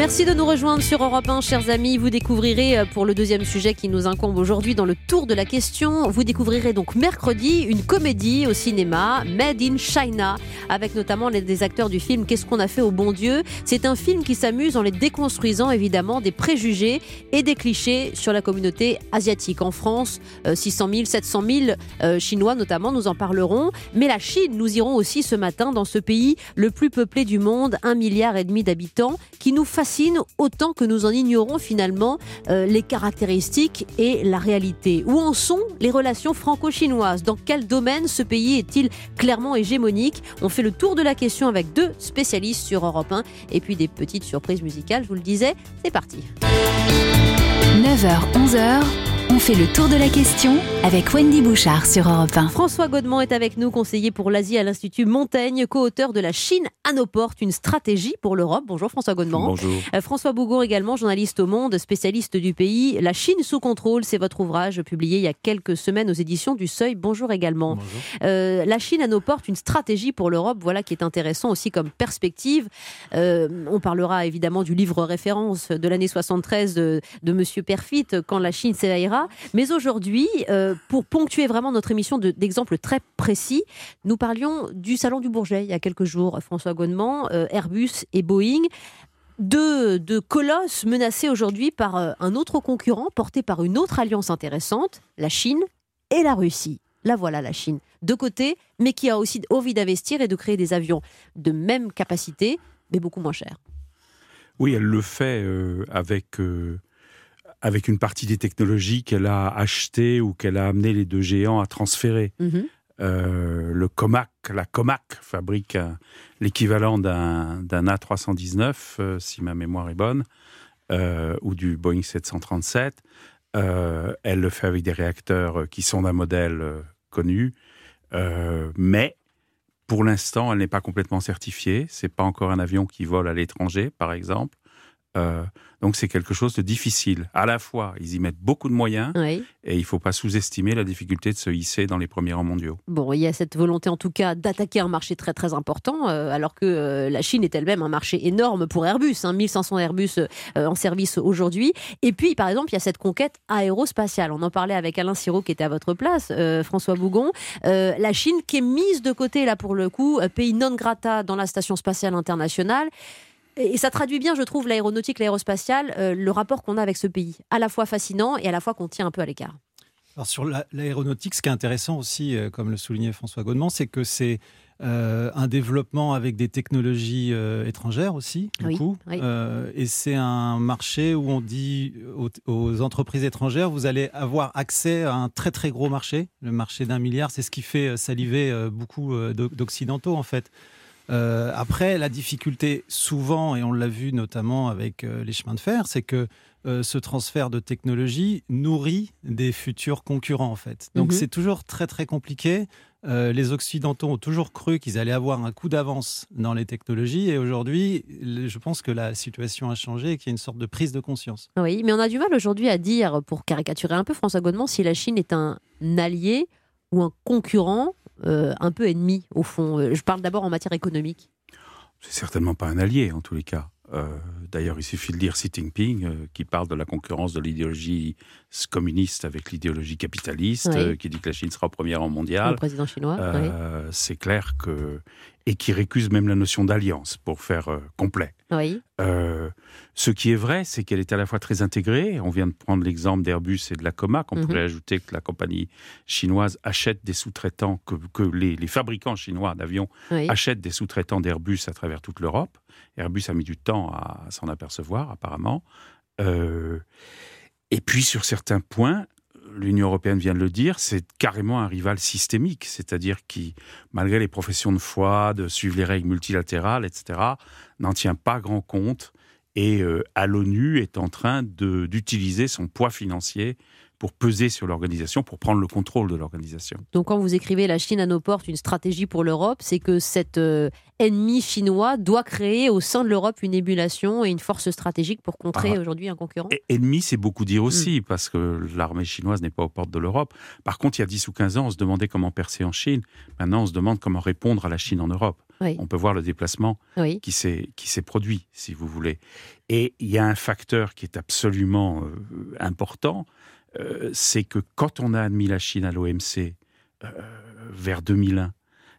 Merci de nous rejoindre sur Europe 1, chers amis. Vous découvrirez, euh, pour le deuxième sujet qui nous incombe aujourd'hui dans le tour de la question, vous découvrirez donc mercredi une comédie au cinéma, Made in China, avec notamment les, des acteurs du film Qu'est-ce qu'on a fait au bon Dieu? C'est un film qui s'amuse en les déconstruisant évidemment des préjugés et des clichés sur la communauté asiatique. En France, 600 000, 700 000 Chinois notamment, nous en parlerons. Mais la Chine, nous irons aussi ce matin dans ce pays le plus peuplé du monde, un milliard et demi d'habitants, qui nous fascine autant que nous en ignorons finalement euh, les caractéristiques et la réalité. Où en sont les relations franco-chinoises? Dans quel domaine ce pays est-il clairement hégémonique? On fait le tour de la question avec deux spécialistes sur Europe 1 et puis des petites surprises musicales, je vous le disais. C'est parti. 9h, 11h. On fait le tour de la question avec Wendy Bouchard sur Europe 1. François Godement est avec nous, conseiller pour l'Asie à l'Institut Montaigne, co-auteur de La Chine à nos portes, une stratégie pour l'Europe. Bonjour François Godement. Bonjour. Euh, François Bougour également, journaliste au Monde, spécialiste du pays. La Chine sous contrôle, c'est votre ouvrage publié il y a quelques semaines aux éditions du Seuil. Bonjour également. Bonjour. Euh, la Chine à nos portes, une stratégie pour l'Europe, voilà qui est intéressant aussi comme perspective. Euh, on parlera évidemment du livre référence de l'année 73 de, de Monsieur Perfit, Quand la Chine s'éveillera. Mais aujourd'hui, euh, pour ponctuer vraiment notre émission de- d'exemples très précis, nous parlions du Salon du Bourget il y a quelques jours, François Godement, euh, Airbus et Boeing. Deux, colosses menacés aujourd'hui par euh, un autre concurrent porté par une autre alliance intéressante, la Chine et la Russie. La voilà la Chine, de côté, mais qui a aussi envie d'investir et de créer des avions de même capacité, mais beaucoup moins chers. Oui, elle le fait avec, avec une partie des technologies qu'elle a achetées ou qu'elle a amené les deux géants à transférer. Mhm. Euh, le Comac, la Comac fabrique un- l'équivalent d'un d'un A319, euh, si ma mémoire est bonne, euh, ou du Boeing 737. Euh, elle le fait avec des réacteurs euh, qui sont d'un modèle euh, connu, Euh, mais pour l'instant, elle n'est pas complètement certifiée. C'est pas encore un avion qui vole à l'étranger, par exemple. Euh, donc c'est quelque chose de difficile. À la fois, ils y mettent beaucoup de moyens Oui. et il faut pas sous-estimer la difficulté de se hisser dans les premiers rangs mondiaux. Bon, il y a cette volonté en tout cas d'attaquer un marché très très important, euh, alors que euh, la Chine est elle-même un marché énorme pour Airbus, hein, 1500 Airbus en service aujourd'hui. Et puis, par exemple, il y a cette conquête aérospatiale. On en parlait avec Alain Siro qui était à votre place, François Bougon. La Chine qui est mise de côté là pour le coup, pays non grata dans la station spatiale internationale. Et ça traduit bien, je trouve, l'aéronautique, l'aérospatiale, euh, le rapport qu'on a avec ce pays. À la fois fascinant et à la fois qu'on tient un peu à l'écart. Alors sur la- l'aéronautique, ce qui est intéressant aussi, euh, comme le soulignait François Godement, c'est que c'est euh, un développement avec des technologies euh, étrangères aussi, beaucoup. oui. Et c'est un marché où on dit aux, aux entreprises étrangères, vous allez avoir accès à un très très gros marché, le marché d'un milliard. C'est ce qui fait saliver beaucoup d'o- d'occidentaux en fait. Euh, après, la difficulté, souvent, et on l'a vu notamment avec euh, les chemins de fer, c'est que euh, ce transfert de technologie nourrit des futurs concurrents, en fait. Donc, Mhm. c'est toujours très, très compliqué. Euh, les Occidentaux ont toujours cru qu'ils allaient avoir un coup d'avance dans les technologies, et aujourd'hui, je pense que la situation a changé et qu'il y a une sorte de prise de conscience. Oui, mais on a du mal aujourd'hui à dire, pour caricaturer un peu François Godement, si la Chine est un allié ou un concurrent euh, un peu ennemi, au fond. Euh, Je parle d'abord en matière économique. C'est certainement pas un allié, en tous les cas. Euh, D'ailleurs, il suffit de lire Xi Jinping, euh, qui parle de la concurrence de l'idéologie communiste avec l'idéologie capitaliste, Oui. euh, qui dit que la Chine sera au premier rang Le mondial. président chinois. oui. C'est clair que. Et qui récuse même la notion d'alliance, pour faire euh, complet. Oui. Euh, ce qui est vrai, c'est qu'elle est à la fois très intégrée. On vient de prendre l'exemple d'Airbus et de la Comac. On Mhm. pourrait ajouter que la compagnie chinoise achète des sous-traitants, que, que les, les fabricants chinois d'avions oui. achètent des sous-traitants d'Airbus à travers toute l'Europe. Airbus a mis du temps à s'en apercevoir, apparemment. Euh, et puis, sur certains points, l'Union européenne vient de le dire, c'est carrément un rival systémique, c'est-à-dire qui, malgré les professions de foi, de suivre les règles multilatérales, etc., n'en tient pas grand compte et euh, à l'ONU est en train d'utiliser son poids financier pour peser sur l'organisation, pour prendre le contrôle de l'organisation. Donc quand vous écrivez La Chine à nos portes, une stratégie pour l'Europe, c'est que cet euh, ennemi chinois doit créer au sein de l'Europe une émulation et une force stratégique pour contrer Ah. aujourd'hui un concurrent Ennemi, c'est beaucoup dire Mm. aussi, parce que l'armée chinoise n'est pas aux portes de l'Europe. Par contre, il y a 10 ou 15 ans, on se demandait comment percer en Chine. Maintenant, on se demande comment répondre à la Chine en Europe. Oui. On peut voir le déplacement Oui. qui s'est qui s'est produit, si vous voulez. Et il y a un facteur qui est absolument euh, important, euh, c'est que quand on a admis la Chine à l'OMC euh, vers 2001,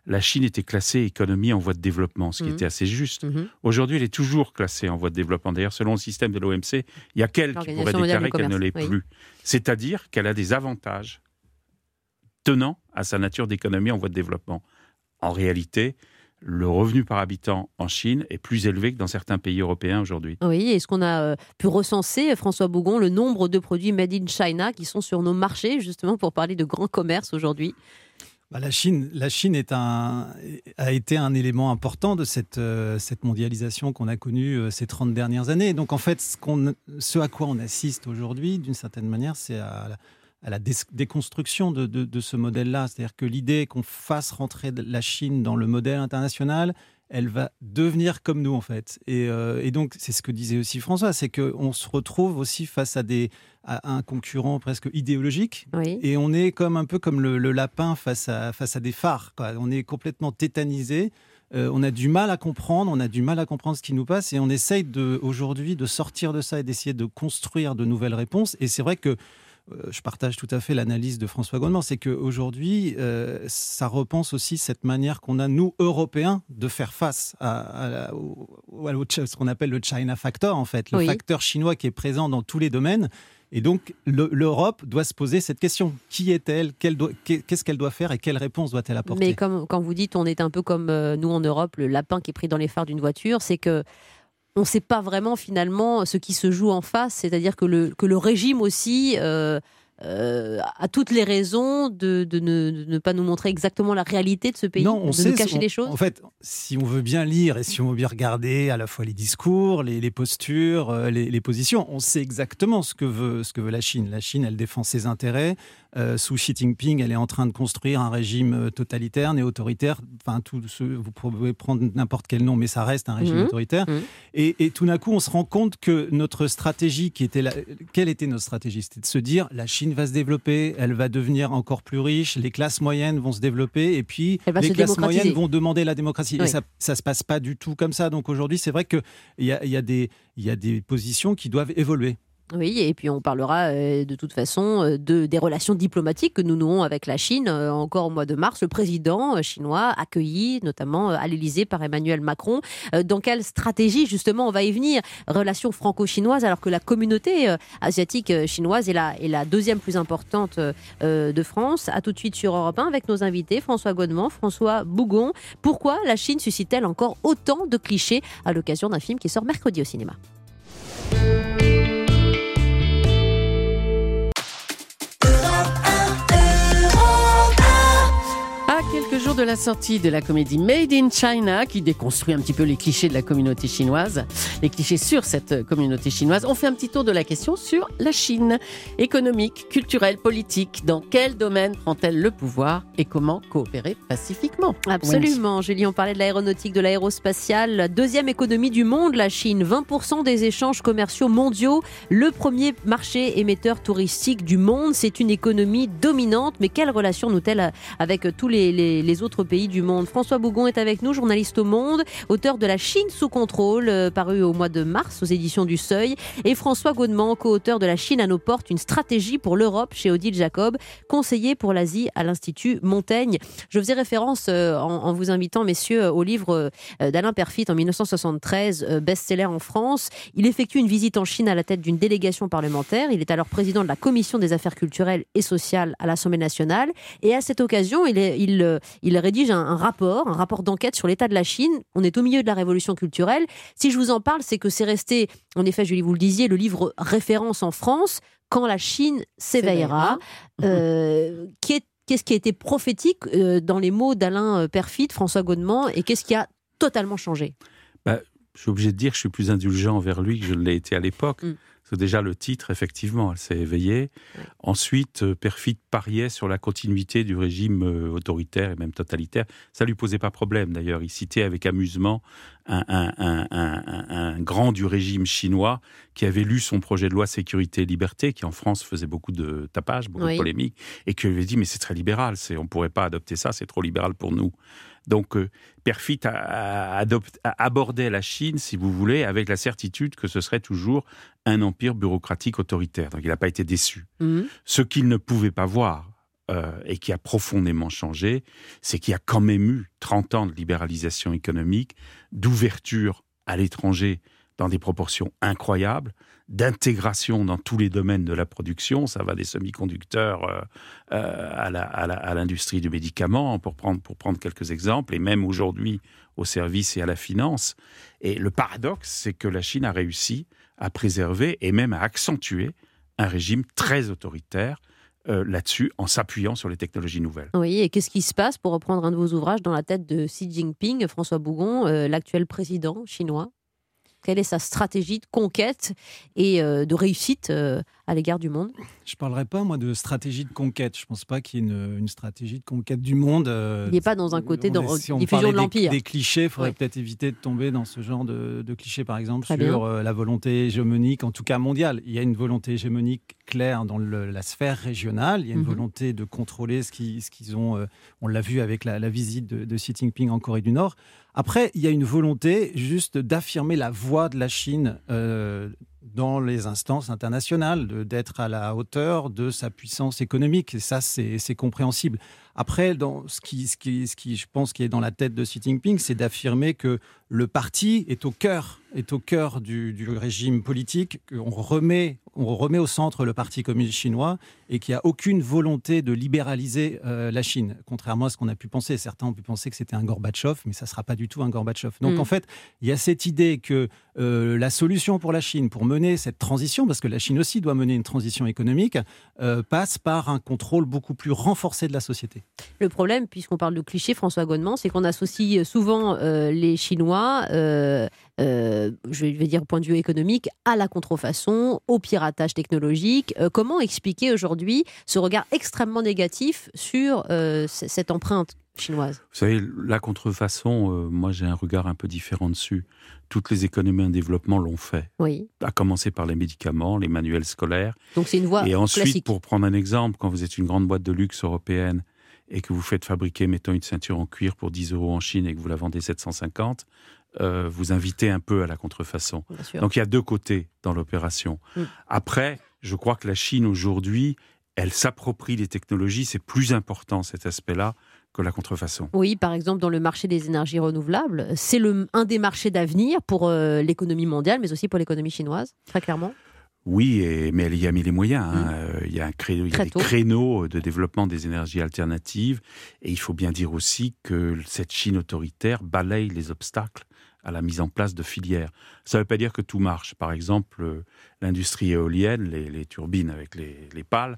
la Chine était classée économie en voie de développement, ce qui Mhm. était assez juste. Mhm. Aujourd'hui, elle est toujours classée en voie de développement. D'ailleurs, selon le système de l'OMC, il y a qu'elle qui pourrait déclarer qu'elle ne l'est plus. C'est-à-dire qu'elle a des avantages tenant à sa nature d'économie en voie de développement. En réalité, le revenu par habitant en Chine est plus élevé que dans certains pays européens aujourd'hui. Oui, est-ce qu'on a euh, pu recenser, François Bougon, le nombre de produits made in China qui sont sur nos marchés, justement pour parler de grand commerce aujourd'hui Bah, la Chine, la Chine est un, a été un élément important de cette, euh, cette mondialisation qu'on a connue euh, ces 30 dernières années. Donc en fait, ce, qu'on- ce à quoi on assiste aujourd'hui, d'une certaine manière, c'est à, la- à la déconstruction de, de- de ce modèle-là. C'est-à-dire que l'idée qu'on fasse rentrer la Chine dans le modèle international, elle va devenir comme nous en fait. Et, euh, et donc c'est ce que disait aussi François, c'est qu'on se retrouve aussi face à, des, à un concurrent presque idéologique Oui. et on est comme un peu comme le, le lapin face à, face à des phares. quoi. On est complètement tétanisé. Euh, on a du mal à comprendre, on a du mal à comprendre ce qui nous passe et on essaye aujourd'hui de sortir de ça et d'essayer de construire de nouvelles réponses. Et c'est vrai que je partage tout à fait l'analyse de François Gondement, c'est qu'aujourd'hui, euh, ça repense aussi cette manière qu'on a, nous, Européens, de faire face à, ce qu'on appelle le China Factor, en fait, le Oui. facteur chinois qui est présent dans tous les domaines. Et donc, le- l'Europe doit se poser cette question. Qui est-elle? Qu'est-ce qu'elle doit faire et quelle réponse doit-elle apporter? Mais comme quand vous dites on est un peu comme euh, nous en Europe, le lapin qui est pris dans les phares d'une voiture, c'est que on ne sait pas vraiment finalement ce qui se joue en face, c'est-à-dire que le, que le régime aussi euh, euh, a toutes les raisons de, de ne, de ne pas nous montrer exactement la réalité de ce pays, Non, on de sait, nous cacher on- les choses. En fait, si on veut bien lire et si on veut bien regarder à la fois les discours, les, les postures, euh, les, les positions, on sait exactement ce que veut ce que veut la Chine. La Chine, elle défend ses intérêts. Euh, sous Xi Jinping, elle est en train de construire un régime euh, totalitaire, néo-autoritaire. Enfin, tout ce, vous pouvez prendre n'importe quel nom, mais ça reste un régime Mhm. autoritaire. Mhm. Et, et tout d'un coup, on se rend compte que notre stratégie, qui était la, quelle était notre stratégie? C'était de se dire la Chine va se développer, elle va devenir encore plus riche, les classes moyennes vont se développer, et puis les se classes moyennes vont demander la démocratie. Oui. Et ça, ça se passe pas du tout comme ça. Donc aujourd'hui, c'est vrai qu'il y a, il y, a des- il y a des positions qui doivent évoluer. Oui, et puis on parlera euh, de toute façon euh, de, des relations diplomatiques que nous nouons avec la Chine. Euh, encore au mois de mars, le président chinois accueilli notamment à l'Élysée par Emmanuel Macron. Dans quelle stratégie justement on va y venir? Relations franco-chinoises alors que la communauté asiatique chinoise est la, deuxième plus importante de France. À tout de suite sur Europe 1 avec nos invités François Godement, François Bougon. Pourquoi la Chine suscite-t-elle encore autant de clichés? À l'occasion d'un film qui sort mercredi au cinéma jours de la sortie de la comédie Made in China, qui déconstruit un petit peu les clichés de la communauté chinoise, les clichés sur cette communauté chinoise, on fait un petit tour de la question sur la Chine. Économique, culturelle, politique, dans quel domaine prend-elle le pouvoir et comment coopérer pacifiquement? Absolument, Julie, on parlait de l'aéronautique, de l'aérospatiale, la deuxième économie du monde, la Chine, 20% des échanges commerciaux mondiaux, le premier marché émetteur touristique du monde, c'est une économie dominante, mais quelle relation nous-t-elle avec tous les, les- les autres pays du monde François Bougon est avec nous, journaliste au Monde, auteur de La Chine sous contrôle, euh, paru au mois de mars aux éditions du Seuil, et François Gaudement, co-auteur de La Chine à nos portes, une stratégie pour l'Europe chez Odile Jacob, conseiller pour l'Asie à l'Institut Montaigne. Je faisais référence euh, en, vous invitant, messieurs, au livre euh, d'Alain Perfit en 1973, euh, best-seller en France. Il effectue une visite en Chine à la tête d'une délégation parlementaire. Il est alors président de la commission des affaires culturelles et sociales à l'Assemblée nationale. Et à cette occasion, il, est- il, euh, il rédige un, un rapport, un rapport d'enquête sur l'état de la Chine. On est au milieu de la révolution culturelle. Si je vous en parle, c'est que c'est resté, en effet, Julie, vous le disiez, le livre référence en France, quand la Chine s'éveillera. Euh, qui est- Qu'est-ce qui a été prophétique euh, dans les mots d'Alain euh, Perfit, François Gaudement, et qu'est-ce qui a totalement changé? Je suis obligé de dire que je suis plus indulgent envers lui que je l'ai été à l'époque. Mm. Déjà le titre, effectivement, elle s'est éveillée. Ensuite, euh, Perfit pariait sur la continuité du régime euh, autoritaire et même totalitaire. Ça lui posait pas problème d'ailleurs. Il citait avec amusement un, un- un- un- un grand du régime chinois qui avait lu son projet de loi sécurité et liberté, qui en France faisait beaucoup de tapage, beaucoup Oui. de polémiques, et qui avait dit mais c'est très libéral, on pourrait pas adopter ça, c'est trop libéral pour nous. Donc euh, Perfit a, a adopte- a abordé la Chine, si vous voulez, avec la certitude que ce serait toujours un empire bureaucratique autoritaire. Donc il n'a pas été déçu. Mhm. Ce qu'il ne pouvait pas voir, euh, et qui a profondément changé, c'est qu'il y a quand même eu 30 ans de libéralisation économique, d'ouverture à l'étranger dans des proportions incroyables, d'intégration dans tous les domaines de la production, ça va des semi-conducteurs euh, euh, à l'industrie du médicament, pour prendre, pour prendre quelques exemples, et même aujourd'hui au service et à la finance. Et le paradoxe, c'est que la Chine a réussi à préserver et même à accentuer un régime très autoritaire euh, là-dessus en s'appuyant sur les technologies nouvelles. Oui, et qu'est-ce qui se passe pour reprendre un de vos ouvrages dans la tête de Xi Jinping, François Bougon, euh, l'actuel président chinois? Quelle est sa stratégie de conquête et euh, de réussite à l'égard du monde Je parlerai pas, moi, de stratégie de conquête. Je pense pas qu'il y ait une, une stratégie de conquête du monde. euh, Il n'est pas dans un côté on est- si on diffusion de des- l'Empire. Des, clichés, il faudrait Oui. peut-être éviter de tomber dans ce genre de, de clichés, par exemple, Très sur euh, la volonté hégémonique, en tout cas mondiale. Il y a une volonté hégémonique claire dans le- la sphère régionale. Il y a une Mhm. volonté de contrôler ce qui- ce qu'ils ont. euh, on l'a vu avec la, la visite de, de Xi Jinping en Corée du Nord. Après, il y a une volonté juste d'affirmer la voix de la Chine euh, dans les instances internationales, d'être à la hauteur de sa puissance économique. Et ça, c'est compréhensible. Après, dans ce qui, ce, qui, ce qui, je pense, qui est dans la tête de Xi Jinping, c'est d'affirmer que le parti est au cœur, est au cœur du, du régime politique, qu'on remet, on remet au centre le Parti communiste chinois et qu'il n'y a aucune volonté de libéraliser euh, la Chine, contrairement à ce qu'on a pu penser. Certains ont pu penser que c'était un Gorbatchev, mais ça ne sera pas du tout un Gorbatchev. Donc Mm. en fait, il y a cette idée que euh, la solution pour la Chine, pour mener cette transition, parce que la Chine aussi doit mener une transition économique, euh, passe par un contrôle beaucoup plus renforcé de la société. Le problème, puisqu'on parle de clichés, François Godement, c'est qu'on associe souvent euh, les Chinois, euh, euh, je vais dire au point de vue économique, à la contrefaçon, au piratage technologique. Comment expliquer aujourd'hui ce regard extrêmement négatif sur cette empreinte chinoise? Vous savez, la contrefaçon, euh, moi j'ai un regard un peu différent dessus. Toutes les économies en développement l'ont fait, Oui. à commencer par les médicaments, les manuels scolaires. Donc c'est une voie et ensuite, classique. pour prendre un exemple, quand vous êtes une grande boîte de luxe européenne et que vous faites fabriquer, mettons, une ceinture en cuir pour 10 euros en Chine et que vous la vendez 750, euh, vous invitez un peu à la contrefaçon. Donc il y a deux côtés dans l'opération. Mm. Après, je crois que la Chine aujourd'hui, elle s'approprie les technologies. C'est plus important cet aspect-là que la contrefaçon. Oui, par exemple, dans le marché des énergies renouvelables, c'est un des marchés d'avenir pour euh, l'économie mondiale, mais aussi pour l'économie chinoise, très clairement. Oui, et- mais elle y a mis les moyens. hein. Euh, Il y a, un créneau, il y a des créneaux de développement des énergies alternatives. Et il faut bien dire aussi que cette Chine autoritaire balaye les obstacles à la mise en place de filières. Ça ne veut pas dire que tout marche. Par exemple, euh, l'industrie éolienne, les, les turbines avec les, les pales,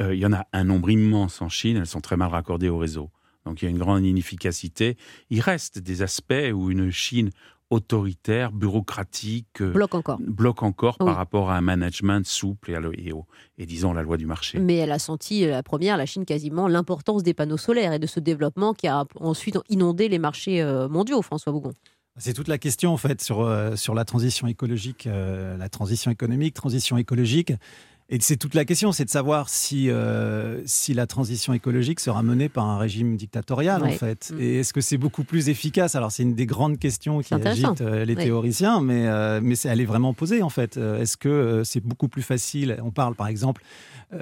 euh, il y en a un nombre immense en Chine. Elles sont très mal raccordées au réseau. Donc il y a une grande inefficacité. Il reste des aspects où une Chine autoritaire, bureaucratique, euh, Bloque encore. bloque encore Oui. par rapport à un management souple et, à le- et, au- et disons la loi du marché. Mais elle a senti, euh, la première, la Chine quasiment, l'importance des panneaux solaires et de ce développement qui a ensuite inondé les marchés euh, mondiaux, François Bougon. C'est toute la question en fait sur, euh, sur la transition écologique, euh, la transition économique, transition écologique. Et c'est toute la question, c'est de savoir si, euh, si la transition écologique sera menée par un régime dictatorial en fait. Mm. Et est-ce que c'est beaucoup plus efficace? Alors c'est une des grandes questions qui agitent euh, les théoriciens, mais, euh, mais elle est vraiment posée en fait. Est-ce que c'est beaucoup plus facile? On parle par exemple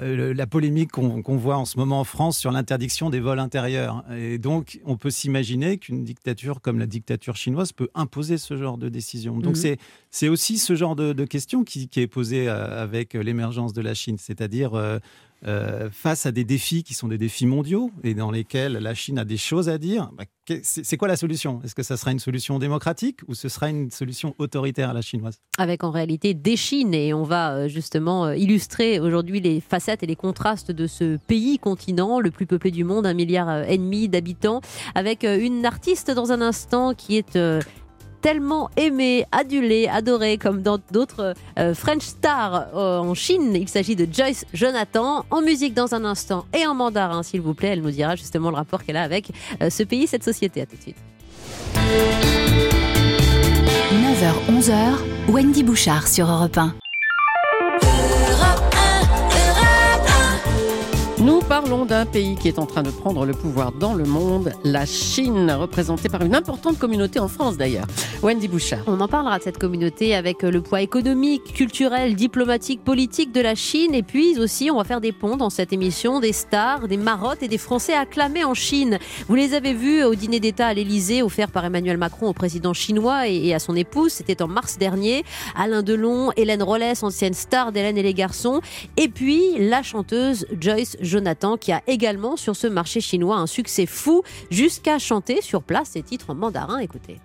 euh, la polémique qu'on voit en ce moment en France sur l'interdiction des vols intérieurs. Et donc, on peut s'imaginer qu'une dictature comme la dictature chinoise peut imposer ce genre de décision. Donc, Mhm. c'est c'est aussi ce genre de, de question qui, qui est posée euh, avec l'émergence de la Chine, c'est-à-dire euh, euh, face à des défis qui sont des défis mondiaux et dans lesquels la Chine a des choses à dire. bah, c'est quoi la solution? Est-ce que ça sera une solution démocratique ou ce sera une solution autoritaire à la chinoise? Avec en réalité des Chines. Et on va euh, justement euh, illustrer aujourd'hui les facettes et les contrastes de ce pays continent, le plus peuplé du monde, un milliard et demi d'habitants, avec une artiste dans un instant qui est. tellement aimé, adulé, adoré comme dans d'autres euh, French stars euh, en Chine. Il s'agit de Joyce Jonathan, en musique dans un instant et en mandarin s'il vous plaît. Elle nous dira justement le rapport qu'elle a avec euh, ce pays, cette société. À tout de suite. 9h-11h, Wendy Bouchard sur Europe 1. Nous parlons d'un pays qui est en train de prendre le pouvoir dans le monde, la Chine, représentée par une importante communauté en France d'ailleurs. Wendy Bouchard. On en parlera de cette communauté avec le poids économique, culturel, diplomatique, politique de la Chine. Et puis aussi, on va faire des ponts dans cette émission, des stars, des marottes et des Français acclamés en Chine. Vous les avez vus au dîner d'État à l'Élysée, offert par Emmanuel Macron au président chinois et à son épouse. C'était en mars dernier. Alain Delon, Hélène Rollès, ancienne star d'Hélène et les garçons. Et puis, la chanteuse Joyce Jonathan qui a également sur ce marché chinois un succès fou jusqu'à chanter sur place ses titres en mandarin. Écoutez.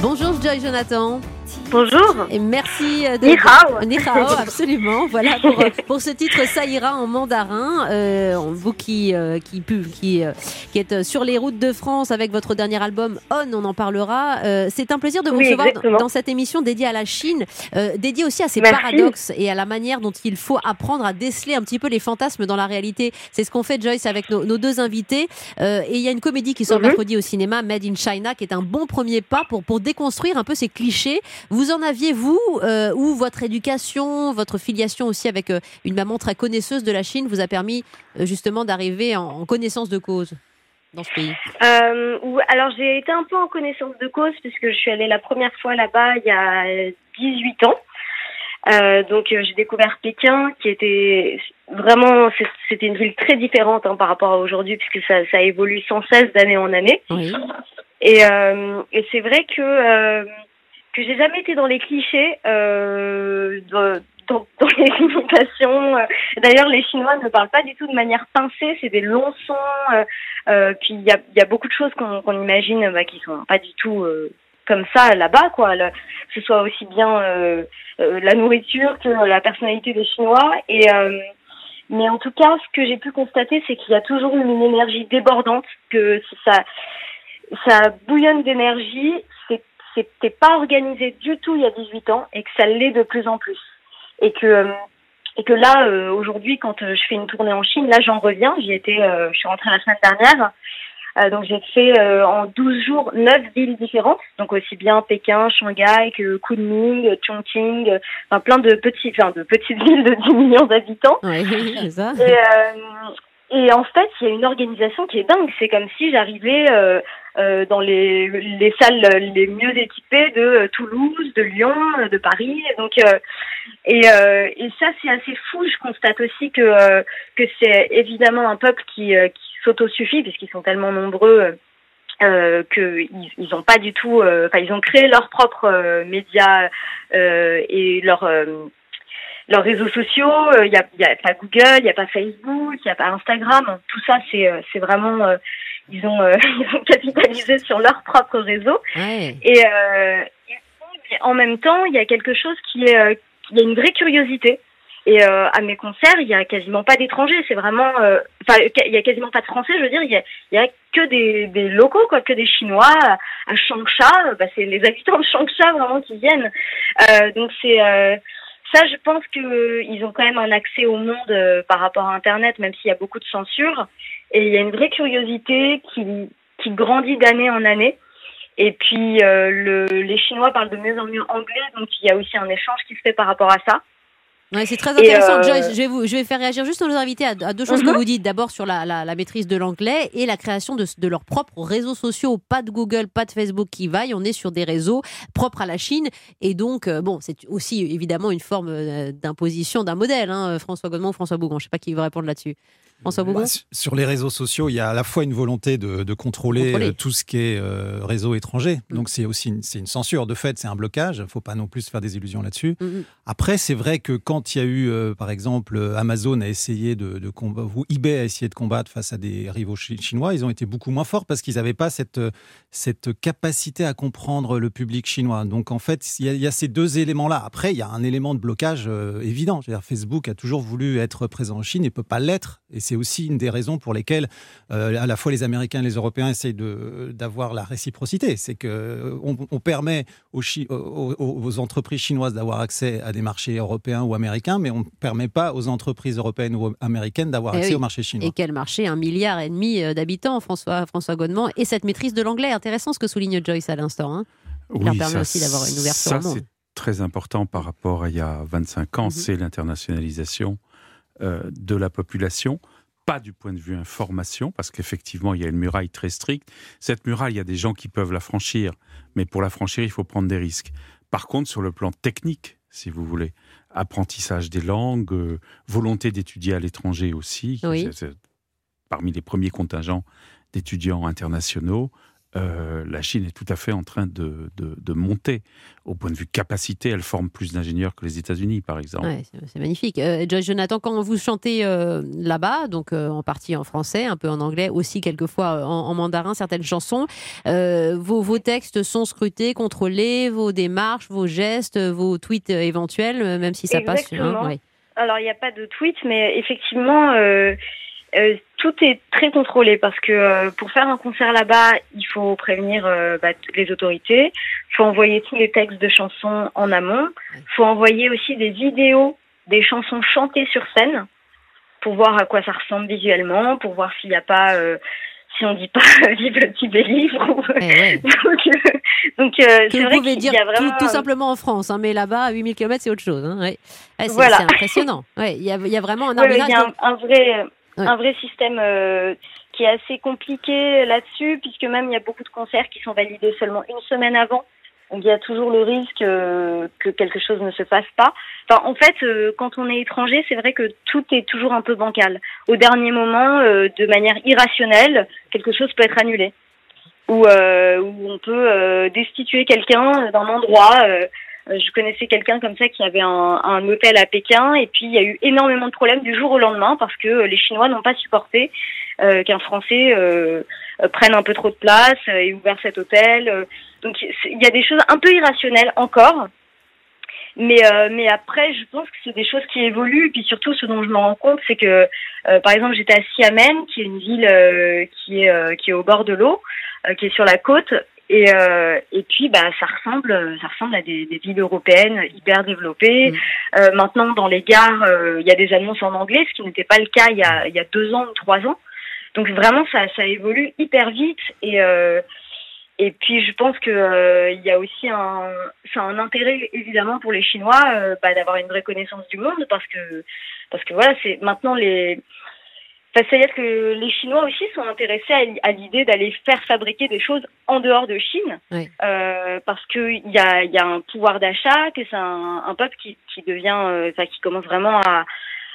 Bonjour Joy Jonathan. Bonjour. Et merci euh, de. Ni hao. Ni hao, absolument. Voilà pour, pour ce titre Ça ira en mandarin. Euh, vous qui, euh, qui, pu- qui, euh, qui êtes sur les routes de France avec votre dernier album On, on en parlera. Euh, C'est un plaisir de vous Oui, recevoir dans, exactement. dans cette émission dédiée à la Chine, euh, dédiée aussi à ses Merci. paradoxes et à la manière dont il faut apprendre à déceler un petit peu les fantasmes dans la réalité. C'est ce qu'on fait, Joyce, avec nos, nos deux invités. Euh, et il y a une comédie qui sort Mhm. mercredi au cinéma, Made in China, qui est un bon premier pas pour, pour déconstruire un peu ces clichés. Vous en aviez, vous, euh, ou votre éducation, votre filiation aussi avec euh, une maman très connaisseuse de la Chine vous a permis euh, justement d'arriver en, en connaissance de cause dans ce pays? Alors j'ai été un peu en connaissance de cause puisque je suis allée la première fois là-bas il y a 18 ans. Euh, donc euh, j'ai découvert Pékin qui était vraiment c'était une ville très différente hein, par rapport à aujourd'hui puisque ça, ça évolue sans cesse d'année en année. Oui. Et, euh, et c'est vrai que que j'ai jamais été dans les clichés, euh, dans, dans, les imitations. D'ailleurs, les Chinois ne parlent pas du tout de manière pincée, c'est des longs sons. Euh, euh, puis il y a, y a beaucoup de choses qu'on qu'on imagine bah, qui sont pas du tout euh, comme ça là-bas, quoi. Le- que ce soit aussi bien euh, la nourriture que la personnalité des Chinois. Et mais en tout cas, ce que j'ai pu constater, c'est qu'il y a toujours une énergie débordante, que ça ça bouillonne d'énergie. C'est c'était pas organisé du tout il y a 18 ans et que ça l'est de plus en plus. Et que euh, et que là euh, aujourd'hui quand euh, je fais une tournée en Chine, là j'en reviens, j'y étais euh, je suis rentrée la semaine dernière. Euh, donc j'ai fait en 12 jours 9 villes différentes, donc aussi bien Pékin, Shanghai que Kunming, Chongqing, enfin plein de petits enfin de petites villes de 10 millions d'habitants. Oui, c'est ça. Et, et en fait, il y a une organisation qui est dingue. C'est comme si j'arrivais euh, euh, dans les, les salles les mieux équipées de euh, Toulouse, de Lyon, euh, de Paris. Donc, euh, et, euh, et ça, c'est assez fou. Je constate aussi que euh, que c'est évidemment un peuple qui, euh, qui s'autosuffit puisqu'ils sont tellement nombreux. Euh, qu'ils ils n'ont pas du tout, euh, enfin ils ont créé leurs propres euh, médias euh, et leurs euh, leurs réseaux sociaux. Il n'y a, y a pas Google, il n'y a pas Facebook, il n'y a pas Instagram. Tout ça, c'est euh, c'est vraiment euh, ils ont euh, ils ont capitalisé sur leur propre réseau. Ouais. Et, euh, et en même temps, il y a quelque chose qui est, euh, il y a une vraie curiosité. Et à mes concerts, il y a quasiment pas d'étrangers. C'est vraiment, enfin, il y a quasiment pas de Français. Je veux dire, il y a, il y a que des, des locaux, quoi, que des Chinois à Changsha. Bah, c'est les habitants de Changsha vraiment qui viennent. Donc c'est ça, je pense que ils ont quand même un accès au monde euh, par rapport à Internet, même s'il y a beaucoup de censure. Et il y a une vraie curiosité qui qui grandit d'année en année. Et puis euh, le, les Chinois parlent de mieux en mieux anglais, donc il y a aussi un échange qui se fait par rapport à ça. Ouais, c'est très intéressant, euh, Joyce. Je vais, vous, je vais faire réagir juste nos invités à, à deux choses que Mhm. vous dites. D'abord sur la, la, la maîtrise de l'anglais et la création de, de leurs propres réseaux sociaux. Pas de Google, pas de Facebook qui vaille. On est sur des réseaux propres à la Chine. Et donc, euh, bon, c'est aussi évidemment une forme euh, d'imposition d'un modèle. Hein, François Godemont, François Bougon. Je sais pas qui veut répondre là-dessus. François Bah, su- sur les réseaux sociaux, il y a à la fois une volonté de, de contrôler, Contrôler. euh, tout ce qui est euh, réseau étranger. Mm. Donc c'est aussi une, une censure. De fait, c'est un blocage. Il ne faut pas non plus se faire des illusions là-dessus. Mhm. Après, c'est vrai que quand il y a eu, euh, par exemple, Amazon a essayé de, de combattre, ou eBay a essayé de combattre face à des rivaux chi- chinois, ils ont été beaucoup moins forts parce qu'ils n'avaient pas cette, cette capacité à comprendre le public chinois. Donc en fait, il y a, il y a ces deux éléments-là. Après, il y a un élément de blocage euh, évident. Facebook a toujours voulu être présent en Chine et peut pas l'être. Et c'est aussi une des raisons pour lesquelles euh, à la fois les Américains et les Européens essayent de- d'avoir la réciprocité. C'est que euh, on, on permet aux, Chi- aux- aux- aux entreprises chinoises d'avoir accès à des marchés européens ou américains, mais on ne permet pas aux entreprises européennes ou américaines d'avoir Eh accès oui. au marché chinois. Et quel marché? Un milliard et demi euh, d'habitants, François, François Godement, et cette maîtrise de l'anglais. Intéressant ce que souligne Joyce à l'instant. hein. leur permet aussi d'avoir une ouverture ça, au monde. c'est très important par rapport à il y a 25 ans, Mhm. c'est l'internationalisation euh, de la population. Pas du point de vue information, parce qu'effectivement, il y a une muraille très stricte. Cette muraille, il y a des gens qui peuvent la franchir, mais pour la franchir, il faut prendre des risques. Par contre, sur le plan technique, si vous voulez, apprentissage des langues, euh, volonté d'étudier à l'étranger aussi, Oui. parmi les premiers contingents d'étudiants internationaux, euh, la Chine est tout à fait en train de, de- de monter. Au point de vue capacité, elle forme plus d'ingénieurs que les États-Unis, par exemple. Ouais, c'est- magnifique. Euh, Jonathan, quand vous chantez euh, là-bas, donc euh, en partie en français, un peu en anglais, aussi quelquefois en, en mandarin, certaines chansons, euh, vos, vos textes sont scrutés, contrôlés, vos démarches, vos gestes, vos tweets éventuels, même si ça passe. Exactement. ouais. Alors, il n'y a pas de tweet, mais effectivement, euh, tout est très contrôlé parce que euh, pour faire un concert là-bas, il faut prévenir euh, bah, les autorités, il faut envoyer tous les textes de chansons en amont, il faut envoyer aussi des vidéos des chansons chantées sur scène pour voir à quoi ça ressemble visuellement, pour voir s'il n'y a pas... euh, si on dit pas vive le petit livre ou... Eh ouais. donc c'est vrai qu'il dire y a tout, vraiment tout simplement en France, hein, mais là-bas, à 8000 km, c'est autre chose. hein, ouais. Ouais, c'est Voilà. impressionnant. Il y, a, il y a vraiment un un, un vrai, Un vrai système euh, qui est assez compliqué là-dessus, puisque même il y a beaucoup de concerts qui sont validés seulement une semaine avant. Donc il y a toujours le risque euh, que quelque chose ne se fasse pas. Enfin, en fait, euh, quand on est étranger, c'est vrai que tout est toujours un peu bancal. Au dernier moment, de manière irrationnelle, quelque chose peut être annulé. Ou on peut destituer quelqu'un d'un endroit. Euh, euh, je connaissais quelqu'un comme ça qui avait un, un hôtel à Pékin et puis il y a eu énormément de problèmes du jour au lendemain parce que euh, les Chinois n'ont pas supporté euh, qu'un Français euh, euh, prenne un peu trop de place euh, et ouvert cet hôtel. euh. donc il y a des choses un peu irrationnelles encore. Mais, euh, mais après, je pense que c'est des choses qui évoluent. Et puis surtout, ce dont je me rends compte, c'est que, euh, par exemple, j'étais à Xiamen, qui est une ville euh, qui, est, euh, qui est au bord de l'eau, euh, qui est sur la côte. Et, euh, et puis, bah, ça ressemble, ça ressemble à des, des villes européennes hyper développées. Mm. Euh, maintenant, dans les gares, euh, il y a des annonces en anglais, ce qui n'était pas le cas il y a, y a deux ans ou trois ans. Donc vraiment, ça, ça évolue hyper vite. Et, euh, et puis, je pense que euh, il y a aussi un, c'est un intérêt évidemment pour les Chinois euh, bah, d'avoir une vraie connaissance du monde, parce que, parce que voilà, c'est maintenant les Enfin, C'est-à-dire que les Chinois aussi sont intéressés à, l'idée d'aller faire fabriquer des choses en dehors de Chine, Oui. euh, parce qu'il y a, y a un pouvoir d'achat, que c'est un, un peuple qui, qui devient, euh, qui commence vraiment à,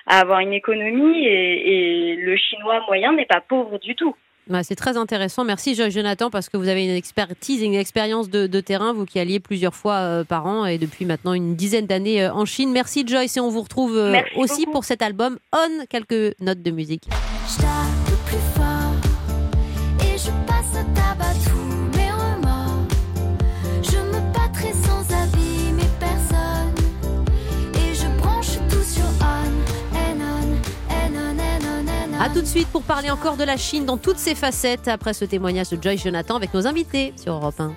à avoir une économie, et, et le Chinois moyen n'est pas pauvre du tout. Ouais, c'est très intéressant. Merci Joyce Jonathan parce que vous avez une expertise et une expérience de, de terrain, vous qui alliez plusieurs fois euh, par an et depuis maintenant une dizaine d'années euh, en Chine. Merci Joyce et on vous retrouve euh, Merci aussi beaucoup. pour cet album On, quelques notes de musique. Je A tout de suite pour parler encore de la Chine dans toutes ses facettes après ce témoignage de Joyce Jonathan avec nos invités sur Europe 1.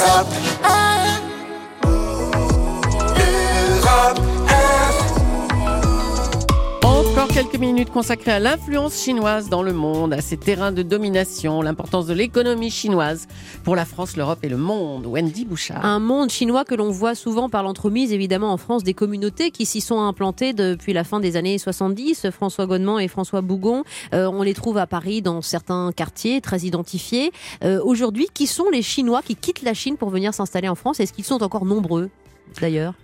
Europe quelques minutes consacrées à l'influence chinoise dans le monde, à ses terrains de domination, l'importance de l'économie chinoise pour la France, l'Europe et le monde. Wendy Bouchard. Un monde chinois que l'on voit souvent par l'entremise, évidemment, en France, des communautés qui s'y sont implantées depuis la fin des années 70. François Godement et François Bougon, euh, on les trouve à Paris dans certains quartiers très identifiés. Euh, Aujourd'hui, qui sont les Chinois qui quittent la Chine pour venir s'installer en France? Est-ce qu'ils sont encore nombreux, d'ailleurs?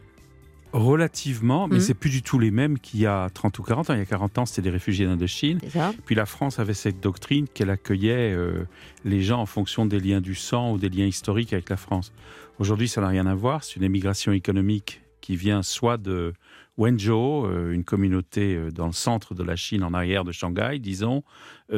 Relativement, mais Mhm. c'est plus du tout les mêmes qu'il y a 30 ou 40 ans. Il y a 40 ans, c'était des réfugiés d'Indochine. Puis la France avait cette doctrine qu'elle accueillait euh, les gens en fonction des liens du sang ou des liens historiques avec la France. Aujourd'hui, ça n'a rien à voir. C'est une émigration économique qui vient soit de Wenzhou, euh, une communauté euh, dans le centre de la Chine, en arrière de Shanghai, disons,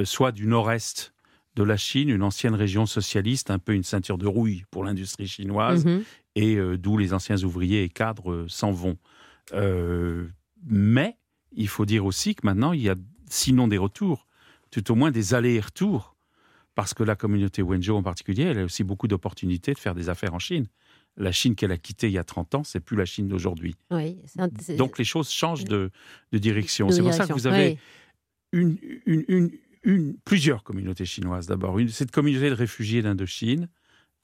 soit du nord-est de la Chine, une ancienne région socialiste, un peu une ceinture de rouille pour l'industrie chinoise Mhm. Et euh, d'où les anciens ouvriers et cadres euh, s'en vont. Euh, mais il faut dire aussi que maintenant, il y a sinon des retours, tout au moins des allers-retours, parce que la communauté Wenzhou en particulier, elle a aussi beaucoup d'opportunités de faire des affaires en Chine. La Chine qu'elle a quittée il y a 30 ans, c'est plus la Chine d'aujourd'hui. Oui, Donc les choses changent de, de direction. C'est pour ça que vous avez Oui. une, une, une, une- plusieurs communautés chinoises d'abord. Cette communauté de réfugiés d'Indochine,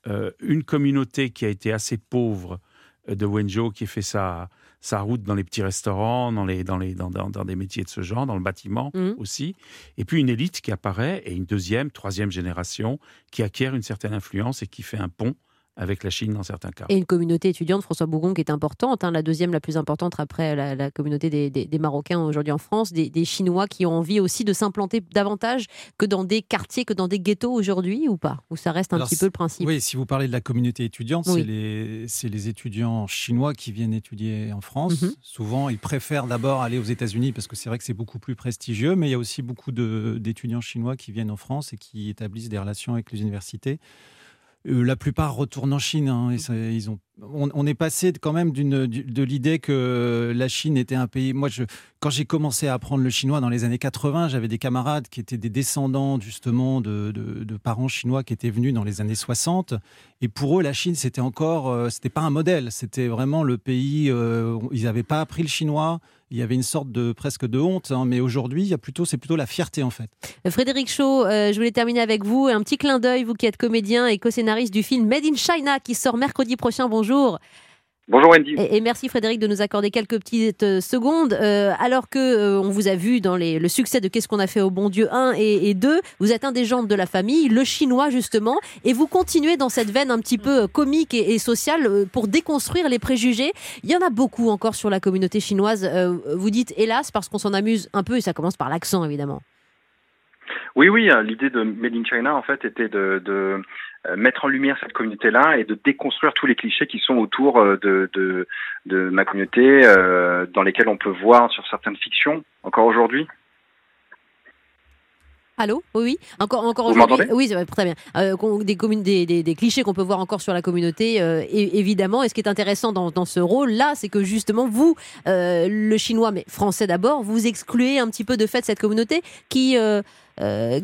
euh, une communauté qui a été assez pauvre euh, de Wenzhou, qui fait sa, sa route dans les petits restaurants, dans, les, dans, les, dans, dans, dans des métiers de ce genre, dans le bâtiment Mhm. aussi. Et puis une élite qui apparaît, et une deuxième, troisième génération, qui acquiert une certaine influence et qui fait un pont avec la Chine dans certains cas. Et une communauté étudiante, François Bougon, qui est importante, hein, la deuxième la plus importante après la, la communauté des, des- des Marocains aujourd'hui en France, des, des Chinois qui ont envie aussi de s'implanter davantage que dans des quartiers, que dans des ghettos aujourd'hui, ou pas? Ou ça reste un Alors, petit peu le principe? Oui, si vous parlez de la communauté étudiante, Oui. c'est les, étudiants chinois qui viennent étudier en France. Mhm. Souvent, ils préfèrent d'abord aller aux États-Unis parce que c'est vrai que c'est beaucoup plus prestigieux, mais il y a aussi beaucoup d'étudiants chinois qui viennent en France et qui établissent des relations avec les universités. Euh, la plupart retournent en Chine. hein, et ils ont, on, est passé quand même de l'idée que la Chine était un pays. Moi, quand j'ai commencé à apprendre le chinois dans les années 80, j'avais des camarades qui étaient des descendants justement de, de- de parents chinois qui étaient venus dans les années 60. Et pour eux, la Chine, c'était encore, euh, c'était pas un modèle. C'était vraiment le pays. euh, ils n'avaient pas appris le chinois. Il y avait une sorte de presque de honte. hein, mais aujourd'hui, il y a plutôt, c'est plutôt la fierté en fait. Frédéric Shaw, euh, je voulais terminer avec vous. Un petit clin d'œil, vous qui êtes comédien et co-scénariste du film Made in China qui sort mercredi prochain. Bonjour. Bonjour Wendy. Et, merci Frédéric de nous accorder quelques petites euh, secondes. Euh, alors que euh, on vous a vu dans les, le succès de Qu'est-ce qu'on a fait au bon Dieu 1 et, et 2, vous êtes un des gens de la famille, le chinois justement, et vous continuez dans cette veine un petit peu euh, comique et, et sociale euh, pour déconstruire les préjugés. Il y en a beaucoup encore sur la communauté chinoise. Euh, vous dites hélas parce qu'on s'en amuse un peu et ça commence par l'accent évidemment. Oui, oui, euh, l'idée de Made in China, en fait, était de, de euh, mettre en lumière cette communauté-là et de déconstruire tous les clichés qui sont autour euh, de, de, de ma communauté, euh, dans lesquels on peut voir sur certaines fictions, encore aujourd'hui. Allô Oui, oui. Encore, encore Vous aujourd'hui. Oui, très bien. Euh, des, communes, des, des- des clichés qu'on peut voir encore sur la communauté, euh, évidemment. Et ce qui est intéressant dans, dans ce rôle-là, c'est que justement, vous, euh, le chinois, mais français d'abord, vous excluez un petit peu de fait cette communauté qui,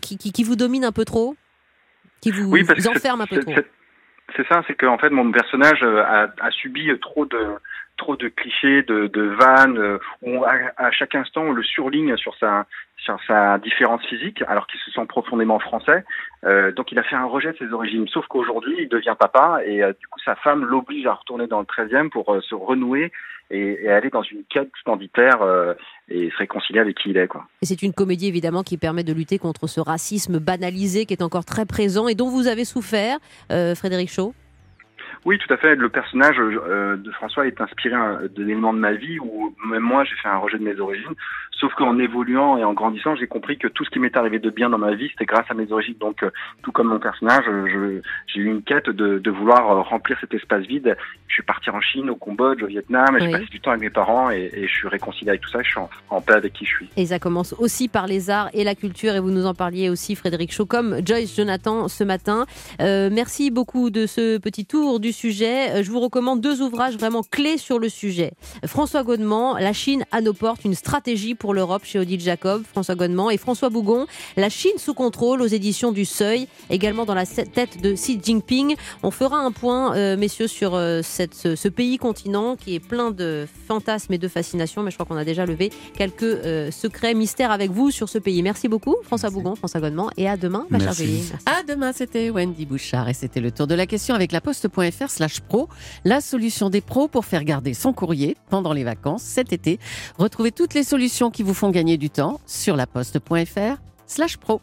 qui, qui, qui vous domine un peu trop, qui vous, Oui, que enferme un peu trop? c'est- ça, c'est que en fait mon personnage a, a subi trop de trop de clichés, de, de vannes, où à, à chaque instant on le surligne sur sa sur sa différence physique, alors qu'il se sent profondément français. Euh, donc il a fait un rejet de ses origines. Sauf qu'aujourd'hui il devient papa et euh, du coup sa femme l'oblige à retourner dans le 13e pour euh, se renouer et, aller dans une quête identitaire et se réconcilier avec qui il est quoi. Et c'est une comédie évidemment qui permet de lutter contre ce racisme banalisé qui est encore très présent et dont vous avez souffert, Frédéric Shaw. Oui, tout à fait. Le personnage euh, de François est inspiré euh, d'éléments de ma vie où même moi j'ai fait un rejet de mes origines. Sauf qu'en évoluant et en grandissant, j'ai compris que tout ce qui m'est arrivé de bien dans ma vie, c'était grâce à mes origines. Donc, euh, tout comme mon personnage, euh, j'ai eu une quête de, de vouloir remplir cet espace vide. Je suis parti en Chine, au Cambodge, au Vietnam. J'ai Oui. passé du temps avec mes parents et, et je suis réconcilié avec tout ça. Je suis en, en paix avec qui je suis. Et ça commence aussi par les arts et la culture. Et vous nous en parliez aussi, Frédéric Shaw, comme Joyce Jonathan ce matin. Euh, merci beaucoup de ce petit tour du sujet. Euh, Je vous recommande deux ouvrages vraiment clés sur le sujet. François Godement, La Chine à nos portes, une stratégie pour l'Europe chez Odile Jacob, François Godement, et François Bougon, La Chine sous contrôle aux éditions du Seuil, également dans la tête de Xi Jinping. On fera un point, euh, messieurs, sur euh, cette, ce, ce pays continent qui est plein de fantasmes et de fascinations, mais je crois qu'on a déjà levé quelques euh, secrets, mystères avec vous sur ce pays. Merci beaucoup, François Bougon, François Godement, et à demain, ma chère. Julie. Merci. À demain, c'était Wendy Bouchard et c'était le tour de la question avec la la solution des pros pour faire garder son courrier pendant les vacances cet été. Retrouvez toutes les solutions qui vous font gagner du temps sur la poste.fr slash pro.